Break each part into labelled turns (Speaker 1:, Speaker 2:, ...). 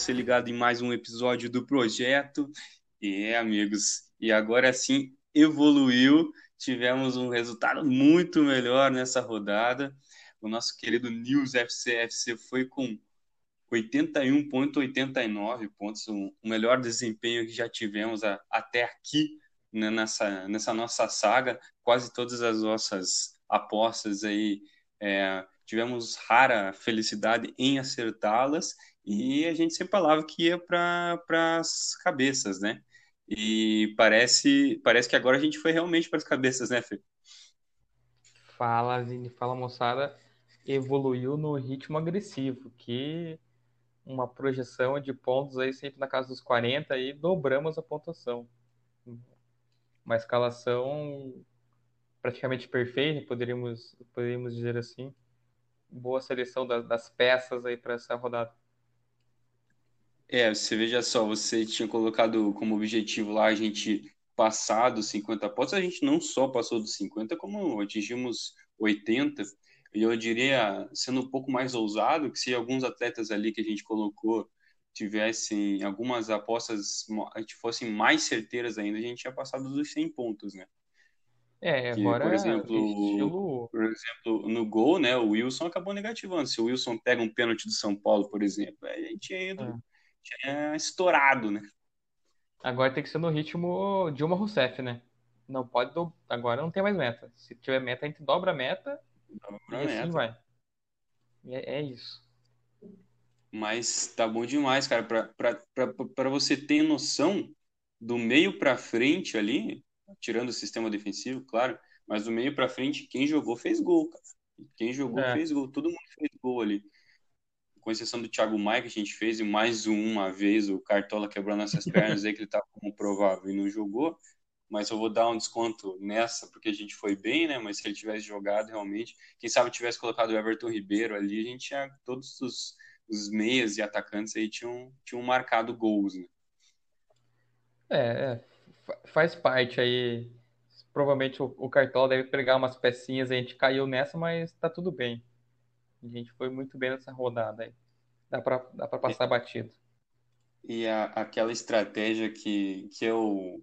Speaker 1: você ligado em mais um episódio do projeto. E é, amigos, e agora sim evoluiu, tivemos um resultado muito melhor nessa rodada. O nosso querido News FC FC foi com 81,89 pontos, o melhor desempenho que já tivemos a, até aqui né, nessa, nessa nossa saga. Quase todas as nossas apostas aí é, tivemos rara felicidade em acertá-las e a gente sempre falava que ia para as cabeças, né? E parece, parece que agora a gente foi realmente para as cabeças, né, Fê?
Speaker 2: Fala, Vini, fala moçada. Evoluiu no ritmo agressivo, que uma projeção de pontos aí sempre na casa dos 40 e dobramos a pontuação. Uma escalação praticamente perfeita, poderíamos, poderíamos dizer assim boa seleção das, das peças aí para essa rodada.
Speaker 1: É, você veja só, você tinha colocado como objetivo lá a gente passar dos 50 pontos, a gente não só passou dos 50, como atingimos 80. E eu diria, sendo um pouco mais ousado, que se alguns atletas ali que a gente colocou tivessem algumas apostas fossem mais certeiras ainda, a gente tinha passado dos 100 pontos, né?
Speaker 2: É, que, agora por
Speaker 1: exemplo, estilo... por exemplo, no gol, né, o Wilson acabou negativando. Se o Wilson pega um pênalti do São Paulo, por exemplo, a gente tinha, ido, é. Tinha estourado, né?
Speaker 2: Agora tem que ser no ritmo Dilma Rousseff, né? Não pode do... agora não tem mais meta. Se tiver meta, a gente dobra a meta dobra e assim meta. vai. É, é, isso.
Speaker 1: Mas tá bom demais, cara, para você ter noção do meio para frente ali, tirando o sistema defensivo, claro, mas do meio para frente, quem jogou fez gol, cara. Quem jogou é. fez gol, todo mundo fez gol ali. Com exceção do Thiago Maia, que a gente fez, e mais uma vez o Cartola quebrou nossas pernas aí, que ele tá como provável e não jogou. Mas eu vou dar um desconto nessa, porque a gente foi bem, né? Mas se ele tivesse jogado realmente, quem sabe tivesse colocado o Everton Ribeiro ali, a gente tinha todos os, os meias e atacantes aí tinham, tinham marcado gols, né?
Speaker 2: É, é faz parte aí. Provavelmente o, o Cartola deve pegar umas pecinhas, a gente caiu nessa, mas tá tudo bem. A gente foi muito bem nessa rodada aí. Dá pra, dá pra passar batido.
Speaker 1: E a, aquela estratégia que, que eu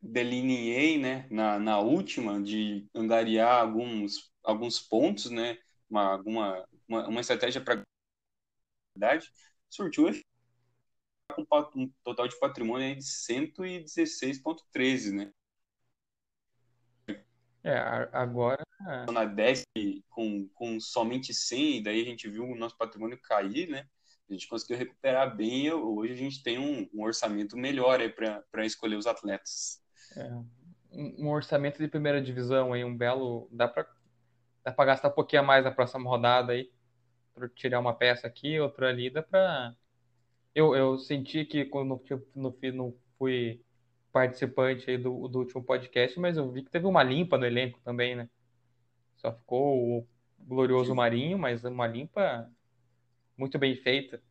Speaker 1: delineei, né, na, na última, de angariar alguns, alguns pontos, né, uma, alguma, uma, uma estratégia para verdade, surtiu um total de patrimônio de 116,13, né?
Speaker 2: É, agora.
Speaker 1: Na 10 com, com somente 100, e daí a gente viu o nosso patrimônio cair, né? A gente conseguiu recuperar bem. Hoje a gente tem um, um orçamento melhor para escolher os atletas.
Speaker 2: É, um orçamento de primeira divisão aí, um belo. Dá para dá gastar um pouquinho a mais na próxima rodada aí. Tirar uma peça aqui, outra ali, dá para eu, eu senti que quando no, no, fui participante aí do, do último podcast, mas eu vi que teve uma limpa no elenco também, né? Só ficou o glorioso Marinho, mas uma limpa muito bem feita.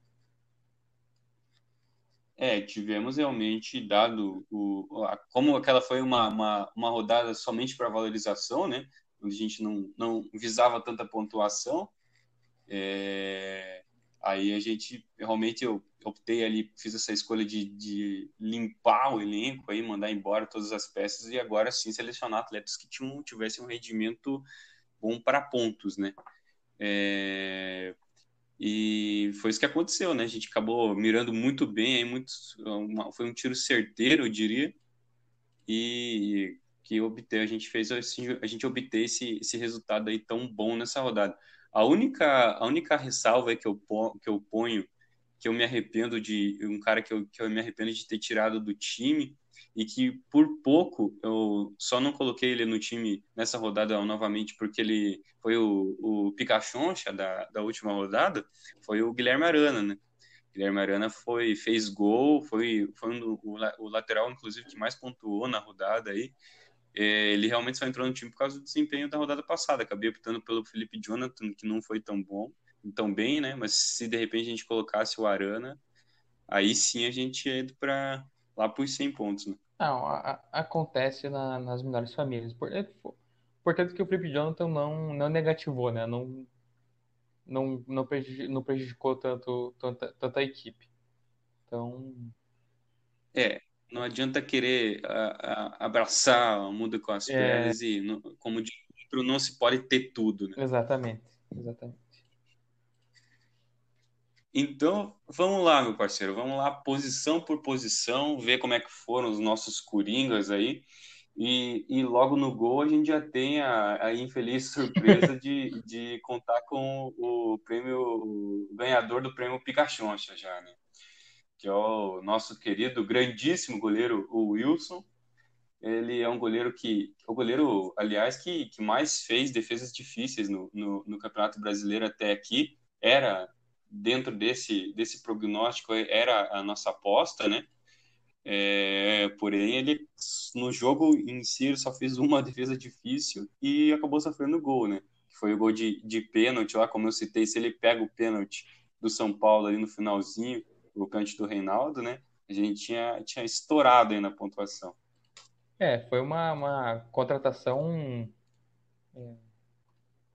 Speaker 1: É, tivemos realmente dado o, a, como aquela foi uma, uma, uma rodada somente para valorização, né? Onde a gente não, não visava tanta pontuação. É, aí a gente realmente eu optei ali, fiz essa escolha de, de limpar o elenco aí, mandar embora todas as peças e agora sim selecionar atletas que tinham, tivessem um rendimento bom para pontos, né? É... E foi isso que aconteceu, né? A gente acabou mirando muito bem, aí muito, uma, foi um tiro certeiro, eu diria, e que obteve, a gente fez assim, a gente obteve esse, esse resultado aí tão bom nessa rodada. A única, a única ressalva que eu, que eu ponho que eu me arrependo de um cara que eu, que eu me arrependo de ter tirado do time e que por pouco eu só não coloquei ele no time nessa rodada novamente porque ele foi o, o Picachoncha da, da última rodada, foi o Guilherme Arana, né? Guilherme Arana foi, fez gol, foi, foi um, o, o lateral, inclusive, que mais pontuou na rodada aí. É, ele realmente só entrou no time por causa do desempenho da rodada passada. Acabei optando pelo Felipe Jonathan, que não foi tão bom tão bem, né? Mas se de repente a gente colocasse o Arana, aí sim a gente ia ido para lá para os 100 pontos, né?
Speaker 2: Não, a, a, acontece na, nas melhores famílias. Por, é, portanto que o Felipe Jonathan não, não negativou, né? Não, não, não, prejudicou, não prejudicou tanto, tanta, tanta a equipe. Então.
Speaker 1: É, não adianta querer a, a, abraçar o mundo com as é... pernas e, no, como de outro, não se pode ter tudo. Né?
Speaker 2: Exatamente, exatamente.
Speaker 1: Então, vamos lá, meu parceiro, vamos lá, posição por posição, ver como é que foram os nossos coringas aí. E, e logo no gol a gente já tem a, a infeliz surpresa de, de contar com o prêmio, o ganhador do prêmio Pikachu já, né? Que é o nosso querido, grandíssimo goleiro, o Wilson. Ele é um goleiro que, o goleiro, aliás, que, que mais fez defesas difíceis no, no, no Campeonato Brasileiro até aqui. Era dentro desse, desse prognóstico, era a nossa aposta, né? É, porém, ele no jogo em si ele só fez uma defesa difícil e acabou sofrendo gol, né? Foi o gol de, de pênalti lá, como eu citei, se ele pega o pênalti do São Paulo ali no finalzinho, o cante do Reinaldo, né? A gente tinha, tinha estourado aí na pontuação.
Speaker 2: É, foi uma, uma contratação é,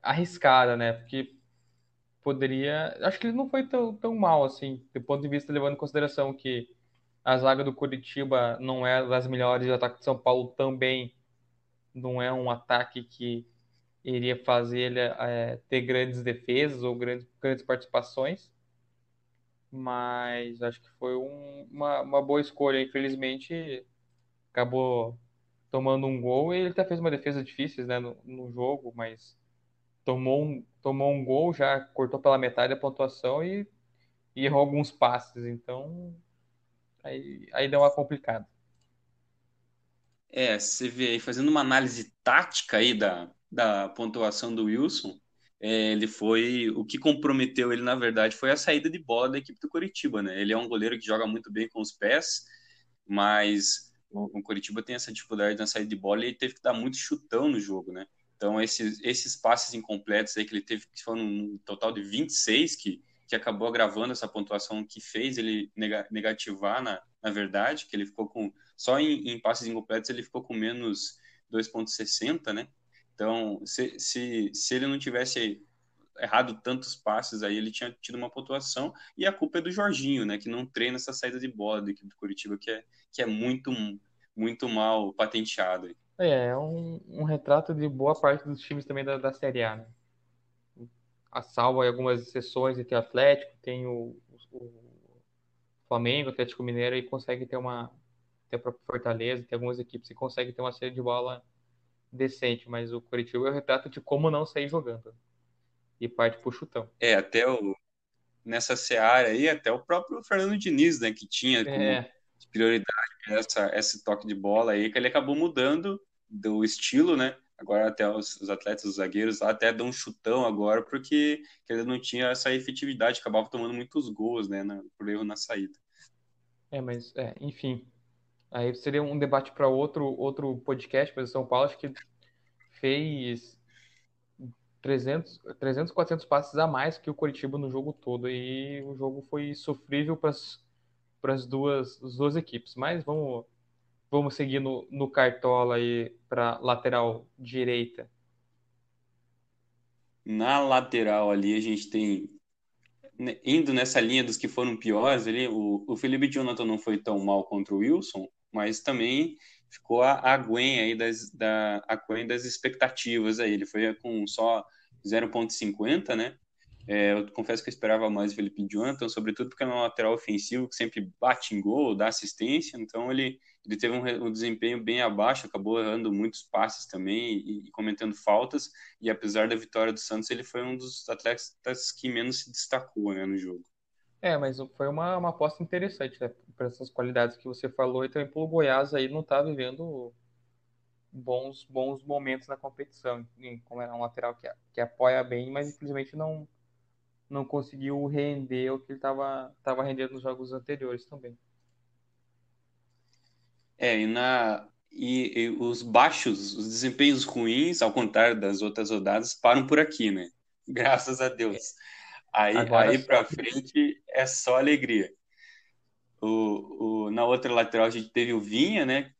Speaker 2: arriscada, né? Porque poderia. Acho que ele não foi tão, tão mal assim, do ponto de vista levando em consideração que a zaga do Curitiba não é das melhores, o ataque de São Paulo também não é um ataque que iria fazer ele é, ter grandes defesas ou grandes, grandes participações. Mas acho que foi um, uma, uma boa escolha. Infelizmente, acabou tomando um gol e ele até fez uma defesa difícil né, no, no jogo, mas tomou um, tomou um gol, já cortou pela metade a pontuação e, e errou alguns passes. Então, Aí, aí deu uma complicada.
Speaker 1: É, você vê aí, fazendo uma análise tática aí da, da pontuação do Wilson, ele foi. O que comprometeu ele, na verdade, foi a saída de bola da equipe do Curitiba, né? Ele é um goleiro que joga muito bem com os pés, mas o, o Curitiba tem essa dificuldade na saída de bola e ele teve que dar muito chutão no jogo, né? Então, esses, esses passes incompletos aí que ele teve, que foram um total de 26, que que acabou agravando essa pontuação que fez ele negativar na, na verdade, que ele ficou com só em, em passes incompletos ele ficou com menos 2.60, né? Então, se, se, se ele não tivesse errado tantos passes aí, ele tinha tido uma pontuação e a culpa é do Jorginho, né, que não treina essa saída de bola da equipe do Curitiba, que é, que é muito muito mal patenteado.
Speaker 2: É, é um, um retrato de boa parte dos times também da, da Série A, né? a salvo algumas exceções entre Atlético, tem o, o Flamengo, Atlético Mineiro e consegue ter uma tem a própria Fortaleza, tem algumas equipes que conseguem ter uma série de bola decente, mas o Curitiba é o retrato de como não sair jogando e parte pro chutão.
Speaker 1: É, até o nessa seara aí, até o próprio Fernando Diniz, né, que tinha como é. prioridade essa, esse toque de bola aí, que ele acabou mudando do estilo, né, Agora até os, os, atletas, os zagueiros até dão um chutão agora porque ele não tinha essa efetividade, acabava tomando muitos gols, né, na, por erro na saída.
Speaker 2: É, mas, é, enfim, aí seria um debate para outro, outro podcast, mas o São Paulo acho que fez 300, 300, 400 passes a mais que o Coritiba no jogo todo e o jogo foi sofrível para as duas, duas equipes. Mas vamos Vamos seguir no, no Cartola aí para lateral direita.
Speaker 1: Na lateral ali a gente tem né, indo nessa linha dos que foram piores ali, o, o Felipe Jonathan não foi tão mal contra o Wilson, mas também ficou a, a Gwen aí das, da, a Gwen das expectativas aí, ele foi com só 0.50, né? É, eu confesso que eu esperava mais o Felipe Jonathan, sobretudo porque é um lateral ofensivo que sempre bate em gol, dá assistência, então ele, ele teve um, um desempenho bem abaixo, acabou errando muitos passes também e, e, cometendo faltas, e apesar da vitória do Santos, ele foi um dos atletas que menos se destacou né, no jogo.
Speaker 2: É, mas foi uma, uma aposta interessante, né, para essas qualidades que você falou, e também pelo Goiás aí não está vivendo bons bons momentos na competição, como era um lateral que, que apoia bem, mas infelizmente não não conseguiu render o que ele estava tava rendendo nos jogos anteriores também.
Speaker 1: É, e, na, e, e, os baixos, os desempenhos ruins, ao contrário das outras rodadas, param por aqui, né? Graças a Deus. Aí, aí para frente é só alegria. O, o, na outra lateral a gente teve o Vinha, né?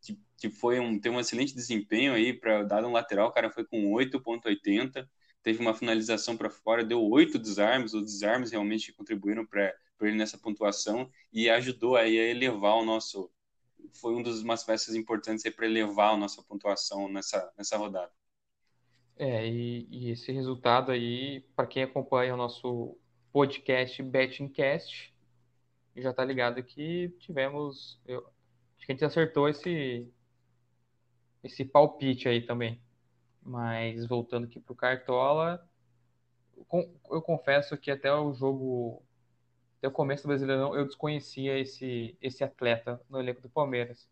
Speaker 1: Que, que foi um, tem um excelente desempenho aí para dar um lateral, o cara foi com 8.80 teve uma finalização para fora, deu oito desarmes, os desarmes realmente contribuíram para ele nessa pontuação e ajudou aí a elevar o nosso. Foi um dos umas peças importantes para elevar a nossa pontuação nessa, nessa rodada.
Speaker 2: É, e, e esse resultado aí, para quem acompanha o nosso podcast Bettingcast, já tá ligado que tivemos. Eu, acho que a gente acertou esse, esse palpite aí também. Mas voltando aqui pro Cartola, eu confesso que até o jogo, até o começo do Brasileirão, eu desconhecia esse, esse atleta no elenco do Palmeiras.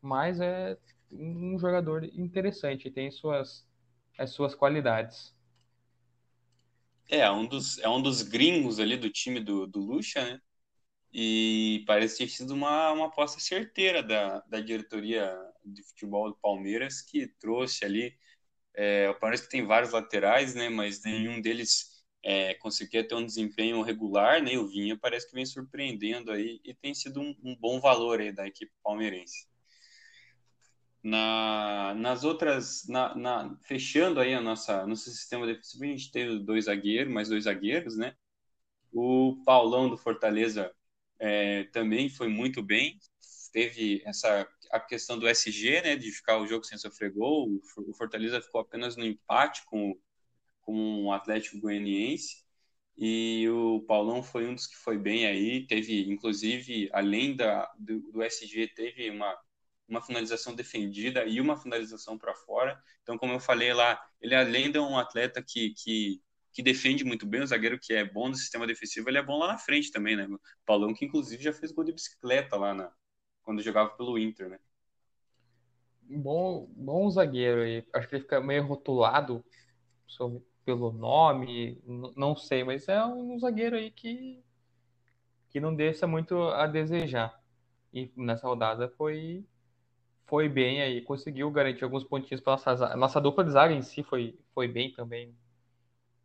Speaker 2: Mas é um jogador interessante, tem suas, as suas qualidades.
Speaker 1: É, um dos, é um dos gringos ali do time do, do Lucha, né? E parece ter sido uma, uma aposta certeira da, da diretoria de futebol do Palmeiras, que trouxe ali. É, o Palmeiras tem vários laterais, né? Mas nenhum deles é, conseguia ter um desempenho regular, né? O Vinha parece que vem surpreendendo aí e tem sido um, um bom valor aí da equipe palmeirense. Na, nas outras, na, na, fechando aí a nossa nosso sistema defensivo, a gente teve dois zagueiros, mais dois zagueiros, né? O Paulão do Fortaleza é, também foi muito bem. Teve essa a questão do SG, né, de ficar o jogo sem sofrer gol. O Fortaleza ficou apenas no empate com, com o Atlético Goianiense. E o Paulão foi um dos que foi bem aí. Teve, inclusive, além da, do, do SG, teve uma, uma finalização defendida e uma finalização para fora. Então, como eu falei lá, ele além de um atleta que, que que defende muito bem, o zagueiro que é bom no sistema defensivo, ele é bom lá na frente também, né? O Paulão que inclusive já fez gol de bicicleta lá na, quando jogava pelo Inter, né?
Speaker 2: Bom, bom zagueiro aí. Acho que ele fica meio rotulado sobre, pelo nome, não sei, mas é um zagueiro aí que que não deixa muito a desejar. E nessa rodada foi foi bem aí, conseguiu garantir alguns pontinhos para nossa nossa dupla de zaga em si foi foi bem também.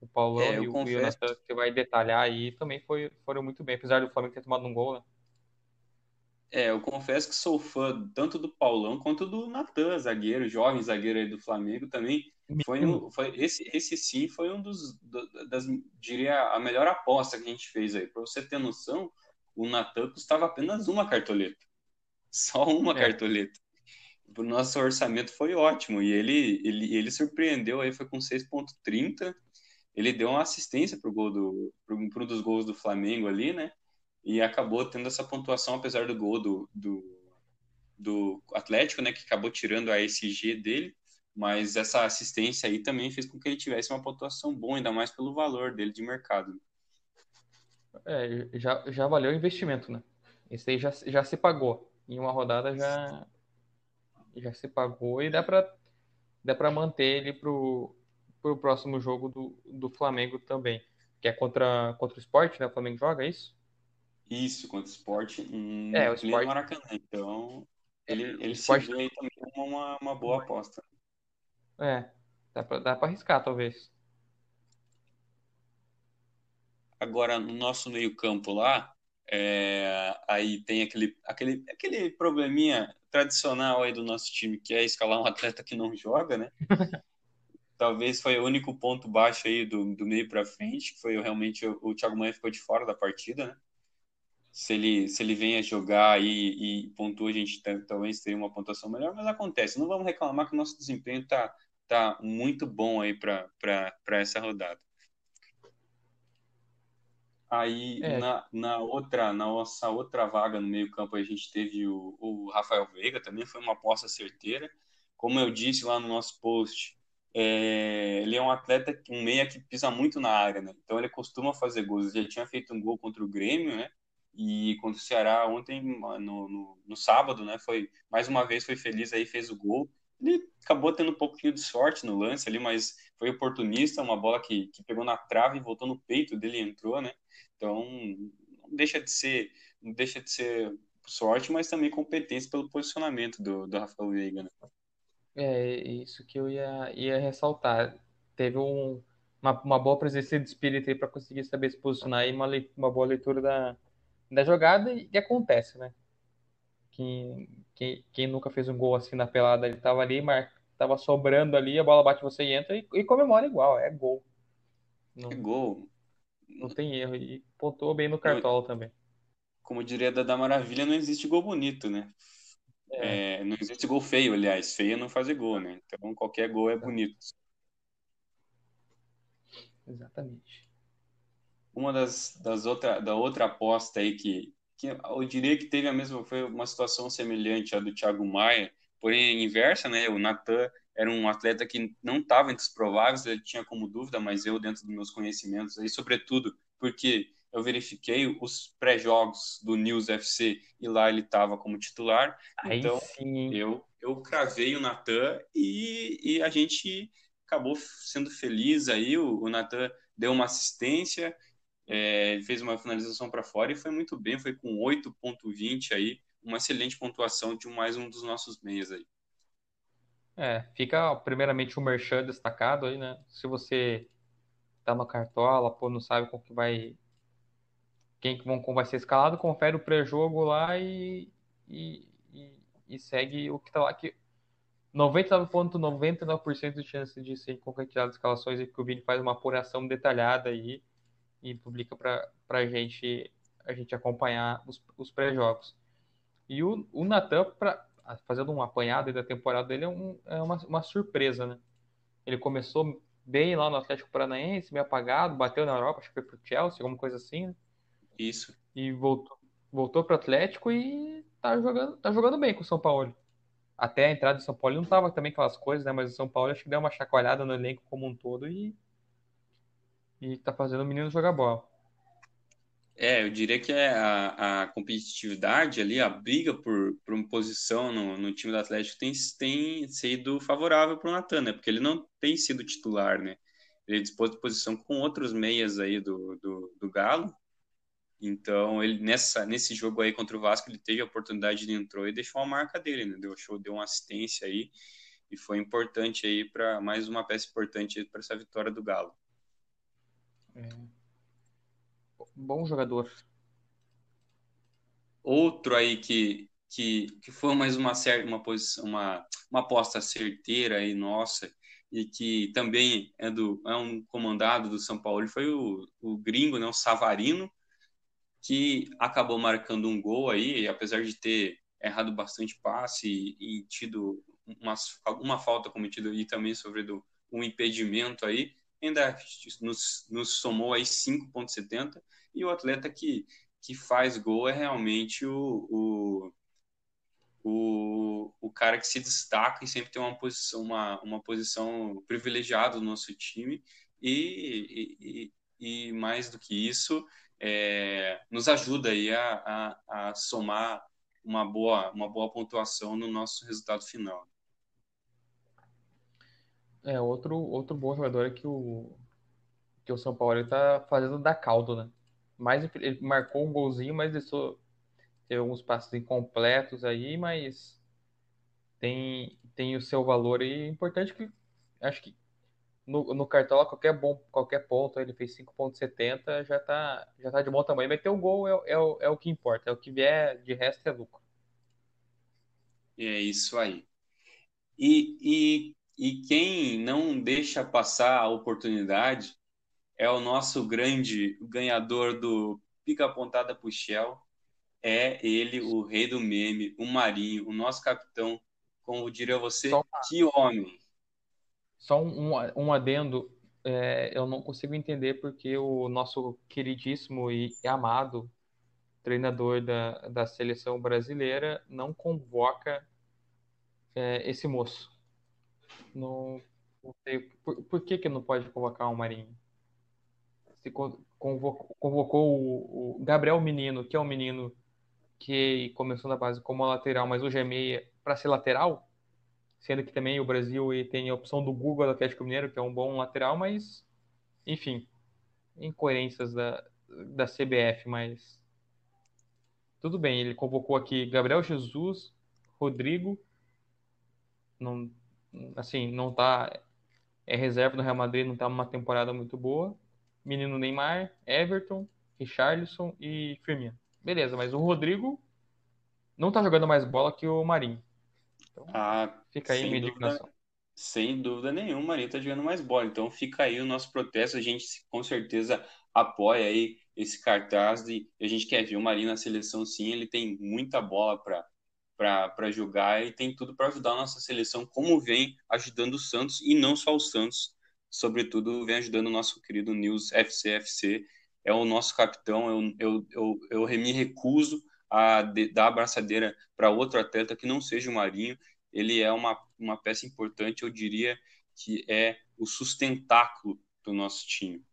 Speaker 2: O Paulão é, e o confesso... que vai detalhar aí também foi, foram muito bem, apesar do Flamengo ter tomado um gol, né?
Speaker 1: É, eu confesso que sou fã tanto do Paulão quanto do Natan, zagueiro, jovem zagueiro aí do Flamengo também. Foi, um, foi esse, esse sim foi um dos, das, diria, a melhor aposta que a gente fez aí. Para você ter noção, o Natan custava apenas uma cartoleta. Só uma é. cartoleta. O nosso orçamento foi ótimo e ele, ele, ele surpreendeu aí, foi com 6,30 ele deu uma assistência para gol do para um dos gols do Flamengo ali, né? E acabou tendo essa pontuação apesar do gol do, do, do Atlético, né? Que acabou tirando a SG dele, mas essa assistência aí também fez com que ele tivesse uma pontuação boa, ainda mais pelo valor dele de mercado.
Speaker 2: É, já, já valeu o investimento, né? Esse aí já, já se pagou. Em uma rodada já, já se pagou e dá para dá para manter ele pro para o próximo jogo do, do Flamengo também, que é contra, contra o Sport, né? O Flamengo joga, é isso?
Speaker 1: Isso, contra o Sport em
Speaker 2: é, o Sport...
Speaker 1: Maracanã. Então, ele, ele Sport... se vê aí também como uma, uma boa aposta.
Speaker 2: É, dá para dá arriscar, talvez.
Speaker 1: Agora, no nosso meio-campo lá, é, aí tem aquele, aquele, aquele probleminha tradicional aí do nosso time, que é escalar um atleta que não joga, né? talvez foi o único ponto baixo aí do, do meio para frente, que foi realmente o, o Thiago Maia ficou de fora da partida, né? Se ele, se ele vem a jogar aí e pontua, a gente talvez teria uma pontuação melhor, mas acontece. Não vamos reclamar que o nosso desempenho tá, tá muito bom aí para essa rodada. Aí é. na, na outra, na nossa outra vaga no meio-campo, a gente teve o, o Rafael Veiga, também foi uma aposta certeira. Como eu disse lá no nosso post, é, ele é um atleta, um meia que pisa muito na área, né? Então ele costuma fazer gols. Ele já tinha feito um gol contra o Grêmio, né? E contra o Ceará ontem, no, no, no, sábado, né? Foi mais uma vez foi feliz aí, fez o gol. Ele acabou tendo um pouquinho de sorte no lance ali, mas foi oportunista, uma bola que, que pegou na trave e voltou no peito dele e entrou, né? Então não deixa de ser, não deixa de ser sorte, mas também competência pelo posicionamento do, do Rafael Veiga, né?
Speaker 2: É isso que eu ia, ia ressaltar. Teve um, uma, uma boa presença de espírito aí para conseguir saber se posicionar e uma, uma boa leitura da, da jogada e, e acontece, né? Quem, quem, quem nunca fez um gol assim na pelada, ele tava ali, mar, tava sobrando ali, a bola bate você e entra e, e comemora igual, é gol. Não,
Speaker 1: É gol.
Speaker 2: não tem erro. E pontuou bem no Cartola também.
Speaker 1: Como diria Dada Maravilha, não existe gol bonito, né?
Speaker 2: É,
Speaker 1: É, não existe gol feio, aliás. Feio é não fazer gol, né? Então qualquer gol é bonito.
Speaker 2: exatamente.
Speaker 1: Uma das, das outra, da outra aposta aí que, que eu diria que teve a mesma, foi uma situação semelhante à do Thiago Maia, porém inversa, né? O Natan era um atleta que não estava entre os prováveis, ele tinha como dúvida, mas eu, dentro dos meus conhecimentos, aí, sobretudo porque eu verifiquei os pré-jogos do News FC e lá ele estava como titular.
Speaker 2: Aí
Speaker 1: Então,
Speaker 2: sim,
Speaker 1: eu, eu cravei o Natan e, e a gente acabou sendo feliz aí. O, o Natan deu uma assistência, é, fez uma finalização para fora e foi muito bem. Foi com 8,20 aí, uma excelente pontuação de mais um dos nossos meias aí.
Speaker 2: É, fica primeiramente o merchan destacado aí, né? Se você tá no Cartola, pô, não sabe como que vai, quem que vão, vai ser escalado, confere o pré-jogo lá e, e, e, segue o que tá lá, que 99,99% de chance de ser concretizado as escalações e que o Vini faz uma apuração detalhada aí e publica para a gente, a gente acompanhar os, os pré-jogos. E o, o Natan, fazendo um apanhado da temporada dele, é, um- é uma, uma surpresa, né? Ele começou bem lá no Atlético Paranaense, meio apagado, bateu na Europa, acho que foi pro Chelsea, alguma coisa assim, né?
Speaker 1: Isso.
Speaker 2: E voltou, voltou pro Atlético e tá jogando, tá jogando bem com o São Paulo. Até a entrada do São Paulo não tava também aquelas coisas, né? Mas o São Paulo acho que deu uma chacoalhada no elenco como um todo e, e tá fazendo o menino jogar bola.
Speaker 1: É, eu diria que é a, a competitividade ali, a briga por, por uma posição no, no time do Atlético tem, tem sido favorável para o Natan, né? Porque ele não tem sido titular, né? Ele disputa de posição com outros meias aí do, do, do Galo. Então, ele nessa, nesse jogo aí contra o Vasco, ele teve a oportunidade de entrou e deixou a marca dele, né? Deu show, deu uma assistência aí e foi importante aí para mais uma peça importante para essa vitória do Galo.
Speaker 2: Bom jogador.
Speaker 1: Outro aí que, que, que foi mais uma, cer- uma, posição, uma, uma aposta certeira aí nossa e que também é, do, é um comandado do São Paulo foi o, o gringo, né, o Savarino, que acabou marcando um gol aí, apesar de ter errado bastante passe e, tido umas, alguma falta cometida e também sofrido um impedimento aí, ainda nos, nos somou aí 5,70 e o atleta que, que faz gol é realmente o, o, o, o cara que se destaca e sempre tem uma posição, uma, uma posição privilegiada no nosso time. E, e, e mais do que isso, é, nos ajuda aí a, a, a somar uma boa, uma boa pontuação no nosso resultado final.
Speaker 2: É, outro, outro bom jogador é que o, que o São Paulo está fazendo da caldo, né? Mais, ele marcou um golzinho, mas deixou, teve alguns passos incompletos aí, mas tem, tem o seu valor e é importante que acho que no, no Cartola qualquer bom qualquer ponto ele fez 5.70 já tá já tá de bom tamanho meter o gol é, é, o- é o que importa é o que vier de resto é lucro
Speaker 1: É isso aí. E, e, e quem não deixa passar a oportunidade é o nosso grande ganhador do Pica Pontada Puxel. É ele, o rei do meme, o Marinho, o nosso capitão. Como diria você,
Speaker 2: Só
Speaker 1: que homem.
Speaker 2: Só um, um adendo, é, eu não consigo entender porque o nosso queridíssimo e amado treinador da, da seleção brasileira não convoca é, esse moço. Não, não sei por, por que que não pode convocar o Marinho? Se con- convocou, convocou o, o Gabriel Menino, que é um menino que começou na base como lateral, mas hoje é meia para ser lateral, sendo que também o Brasil tem a opção do Google do Atlético Mineiro, que é um bom lateral, mas enfim, incoerências da, da CBF, mas tudo bem, ele convocou aqui Gabriel Jesus, Rodrigo, não, assim, não tá, é reserva do Real Madrid, não tá numa temporada muito boa. Menino Neymar, Everton, Richarlison e Firmino. Beleza, mas o Rodrigo não tá jogando mais bola que o Marinho.
Speaker 1: Ah,
Speaker 2: Fica aí minha
Speaker 1: dúvida,
Speaker 2: indignação.
Speaker 1: Sem dúvida nenhuma, o Marinho está jogando mais bola. Então fica aí o nosso protesto. A gente com certeza apoia aí esse cartaz e a gente quer ver o Marinho na seleção sim. Ele tem muita bola para jogar e tem tudo para ajudar a nossa seleção, como vem ajudando o Santos e não só o Santos, sobretudo vem ajudando o nosso querido News FCFC. É o nosso capitão. Eu, eu, eu, eu me recuso a dar a abraçadeira para outro atleta que não seja o Marinho ele é uma, uma peça importante, eu diria que é o sustentáculo do nosso time.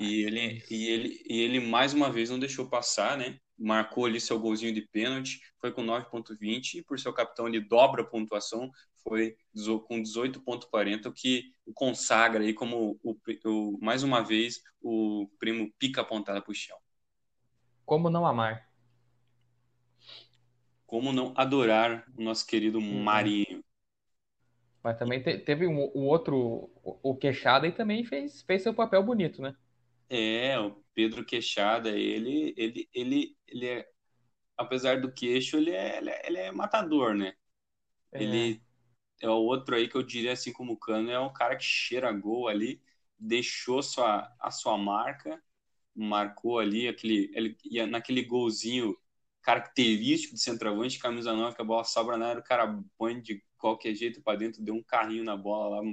Speaker 1: e ele, e, ele, e ele mais uma vez não deixou passar, né? Marcou ali seu golzinho de pênalti, foi com 9.20 e por seu capitão ele dobra a pontuação, foi com 18.40, o que o consagra aí como o, o, mais uma vez o primo pica apontada para o chão.
Speaker 2: Como não amar?
Speaker 1: Como não adorar o nosso querido uhum. Marinho?
Speaker 2: Mas também te, teve um, um, outro, o Queixada, e também fez, fez seu papel bonito, né?
Speaker 1: É, o Pedro Queixada, ele, ele, ele, ele é, apesar do queixo, ele é, ele é, ele é matador, né? É. Ele é o outro aí que eu diria, assim como o Cano, é um cara que cheira gol ali, deixou sua, a sua marca, marcou ali aquele, ele, naquele golzinho característico de centroavante, camisa 9, que a bola sobra na área, o cara põe de qualquer jeito para dentro, deu um carrinho na bola lá,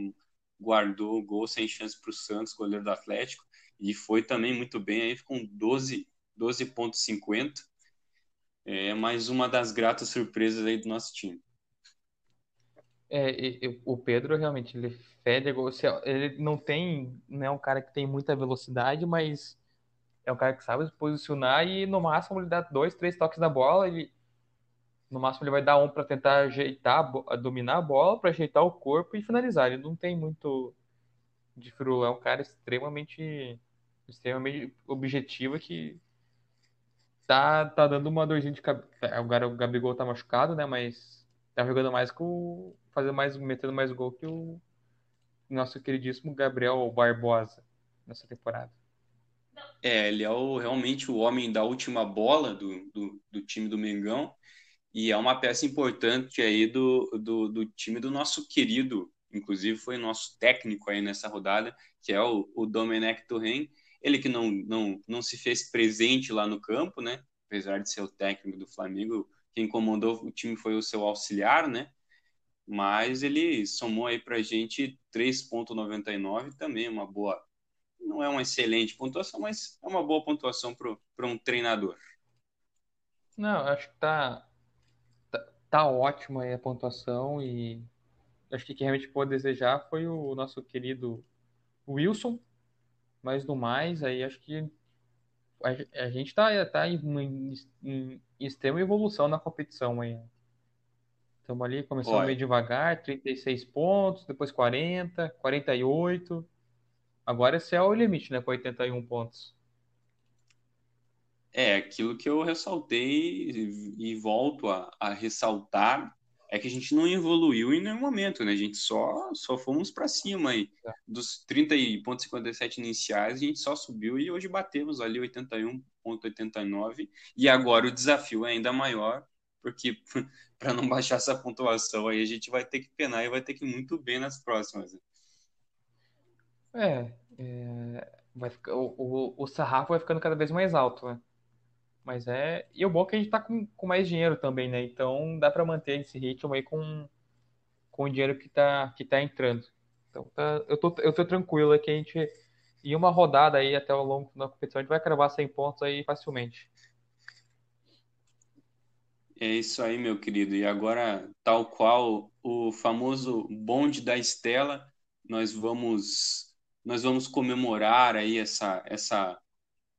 Speaker 1: guardou o gol sem chance para o Santos, goleiro do Atlético, e foi também muito bem, aí com 12, 12.50. É mais uma das gratas surpresas aí do nosso time.
Speaker 2: É, o Pedro realmente ele fede gol. Ele não tem, não é um cara que tem muita velocidade, mas é um cara que sabe se posicionar e no máximo ele dá dois, três toques na bola. Ele, no máximo ele vai dar um para tentar ajeitar, dominar a bola, para ajeitar o corpo e finalizar. Ele não tem muito de fru, é um cara extremamente, extremamente objetivo que tá, tá dando uma dorzinha de cabeça. Agora o Gabigol tá machucado, né? Mas tá jogando mais com. fazendo mais, metendo mais gol que o nosso queridíssimo Gabriel Barbosa nessa temporada.
Speaker 1: É, ele é o, realmente o homem da última bola do, do, do, time do Mengão e é uma peça importante aí do, do, do, time do nosso querido, inclusive foi nosso técnico aí nessa rodada, que é o, o Domenech Torren, ele que não, não, não se fez presente lá no campo, né? Apesar de ser o técnico do Flamengo, quem comandou o time foi o seu auxiliar, né? Mas ele somou aí pra gente 3.99, também uma boa não é uma excelente pontuação, mas é uma boa pontuação para um treinador.
Speaker 2: Não, acho que tá, tá, tá ótima a pontuação e acho que quem realmente pode desejar foi o nosso querido Wilson, mas no mais, aí acho que a, a gente tá, tá em, em, em, extrema evolução na competição aí. Estamos ali, começando meio devagar, 36 pontos, depois 40, 48. Agora esse é o limite, né? Com 81 pontos.
Speaker 1: É, aquilo que eu ressaltei e, e volto a, a, ressaltar é que a gente não evoluiu em nenhum momento, né? A gente só, só fomos para cima aí. É. Dos 30,57 iniciais, a gente só subiu e hoje batemos ali 81,89. E agora o desafio é ainda maior, porque para não baixar essa pontuação aí, a gente vai ter que penar e vai ter que ir muito bem nas próximas. Né?
Speaker 2: É, é, vai ficar, o, o, o sarrafo vai ficando cada vez mais alto, né? Mas é. E o bom é que a gente tá com, com mais dinheiro também, né? Então dá para manter esse ritmo aí com, com o dinheiro que tá, que tá entrando. Então tá, eu, tô, eu tô tranquilo que a gente. Em uma rodada aí até o longo da competição, a gente vai cravar 100 pontos aí facilmente.
Speaker 1: É isso aí, meu querido. E agora, tal qual o famoso bonde da Estela, nós vamos nós vamos comemorar aí essa, essa,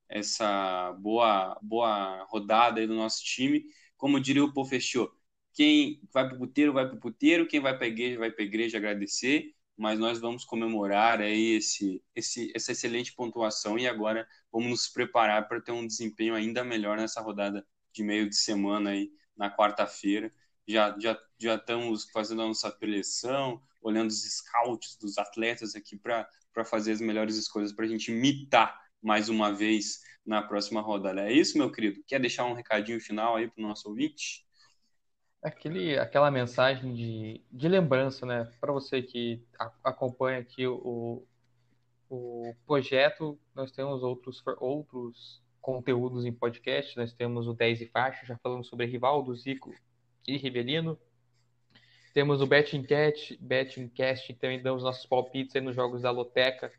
Speaker 1: essa boa, boa rodada aí do nosso time. Como diria o Pofechô, quem vai para o puteiro, vai para o puteiro, quem vai para a igreja, vai para a igreja agradecer, mas nós vamos comemorar aí esse, esse, essa excelente pontuação e agora vamos nos preparar para ter um desempenho ainda melhor nessa rodada de meio de semana aí na quarta-feira. Já, já, já estamos fazendo a nossa preleção, olhando os scouts dos atletas aqui para para fazer as melhores escolhas para a gente mitar mais uma vez na próxima rodada. É isso, meu querido? Quer deixar um recadinho final aí para o nosso ouvinte?
Speaker 2: aquele, aquela mensagem de, de lembrança, né? Para você que a, acompanha aqui o, o projeto, nós temos outros, outros conteúdos em podcast. Nós temos o 10 e faixa, já falamos sobre Rivaldo, Zico e Rivelino. Temos o Betting Cat, Betting Cast, também damos nossos palpites aí nos jogos da Loteca,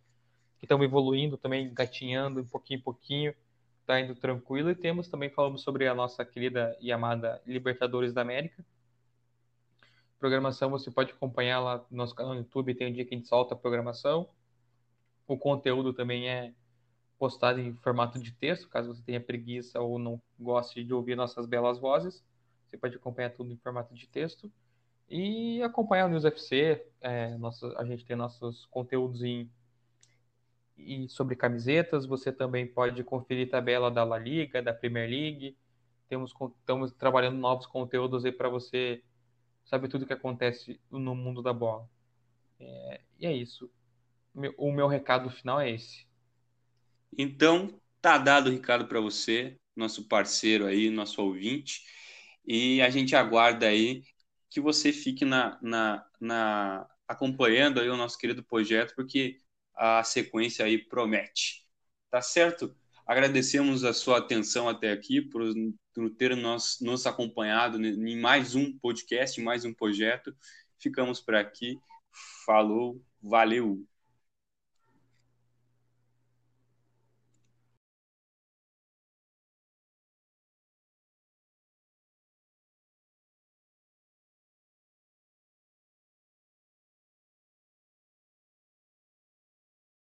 Speaker 2: que estão evoluindo também, gatinhando, um pouquinho em pouquinho tá indo tranquilo. E temos também, falamos sobre a nossa querida e amada Libertadores da América. Programação você pode acompanhar lá no nosso canal no YouTube, tem um dia que a gente solta a programação. O conteúdo também é postado em formato de texto, caso você tenha preguiça ou não goste de ouvir nossas belas vozes. Você pode acompanhar tudo em formato de texto. E acompanhar o News FC. É, a gente tem nossos conteúdos em sobre camisetas, você também pode conferir tabela da La Liga, da Premier League. Temos, estamos trabalhando novos conteúdos aí para você saber tudo o que acontece no mundo da bola. É, e é isso. O meu recado final é esse.
Speaker 1: Então, tá dado o recado para você, nosso parceiro aí, nosso ouvinte, e a gente aguarda aí que você fique na, na, na acompanhando aí o nosso querido projeto, porque a sequência aí promete. Tá certo? Agradecemos a sua atenção até aqui, por, por ter nos, nos acompanhado em mais um podcast, em mais um projeto. Ficamos por aqui. Falou, valeu!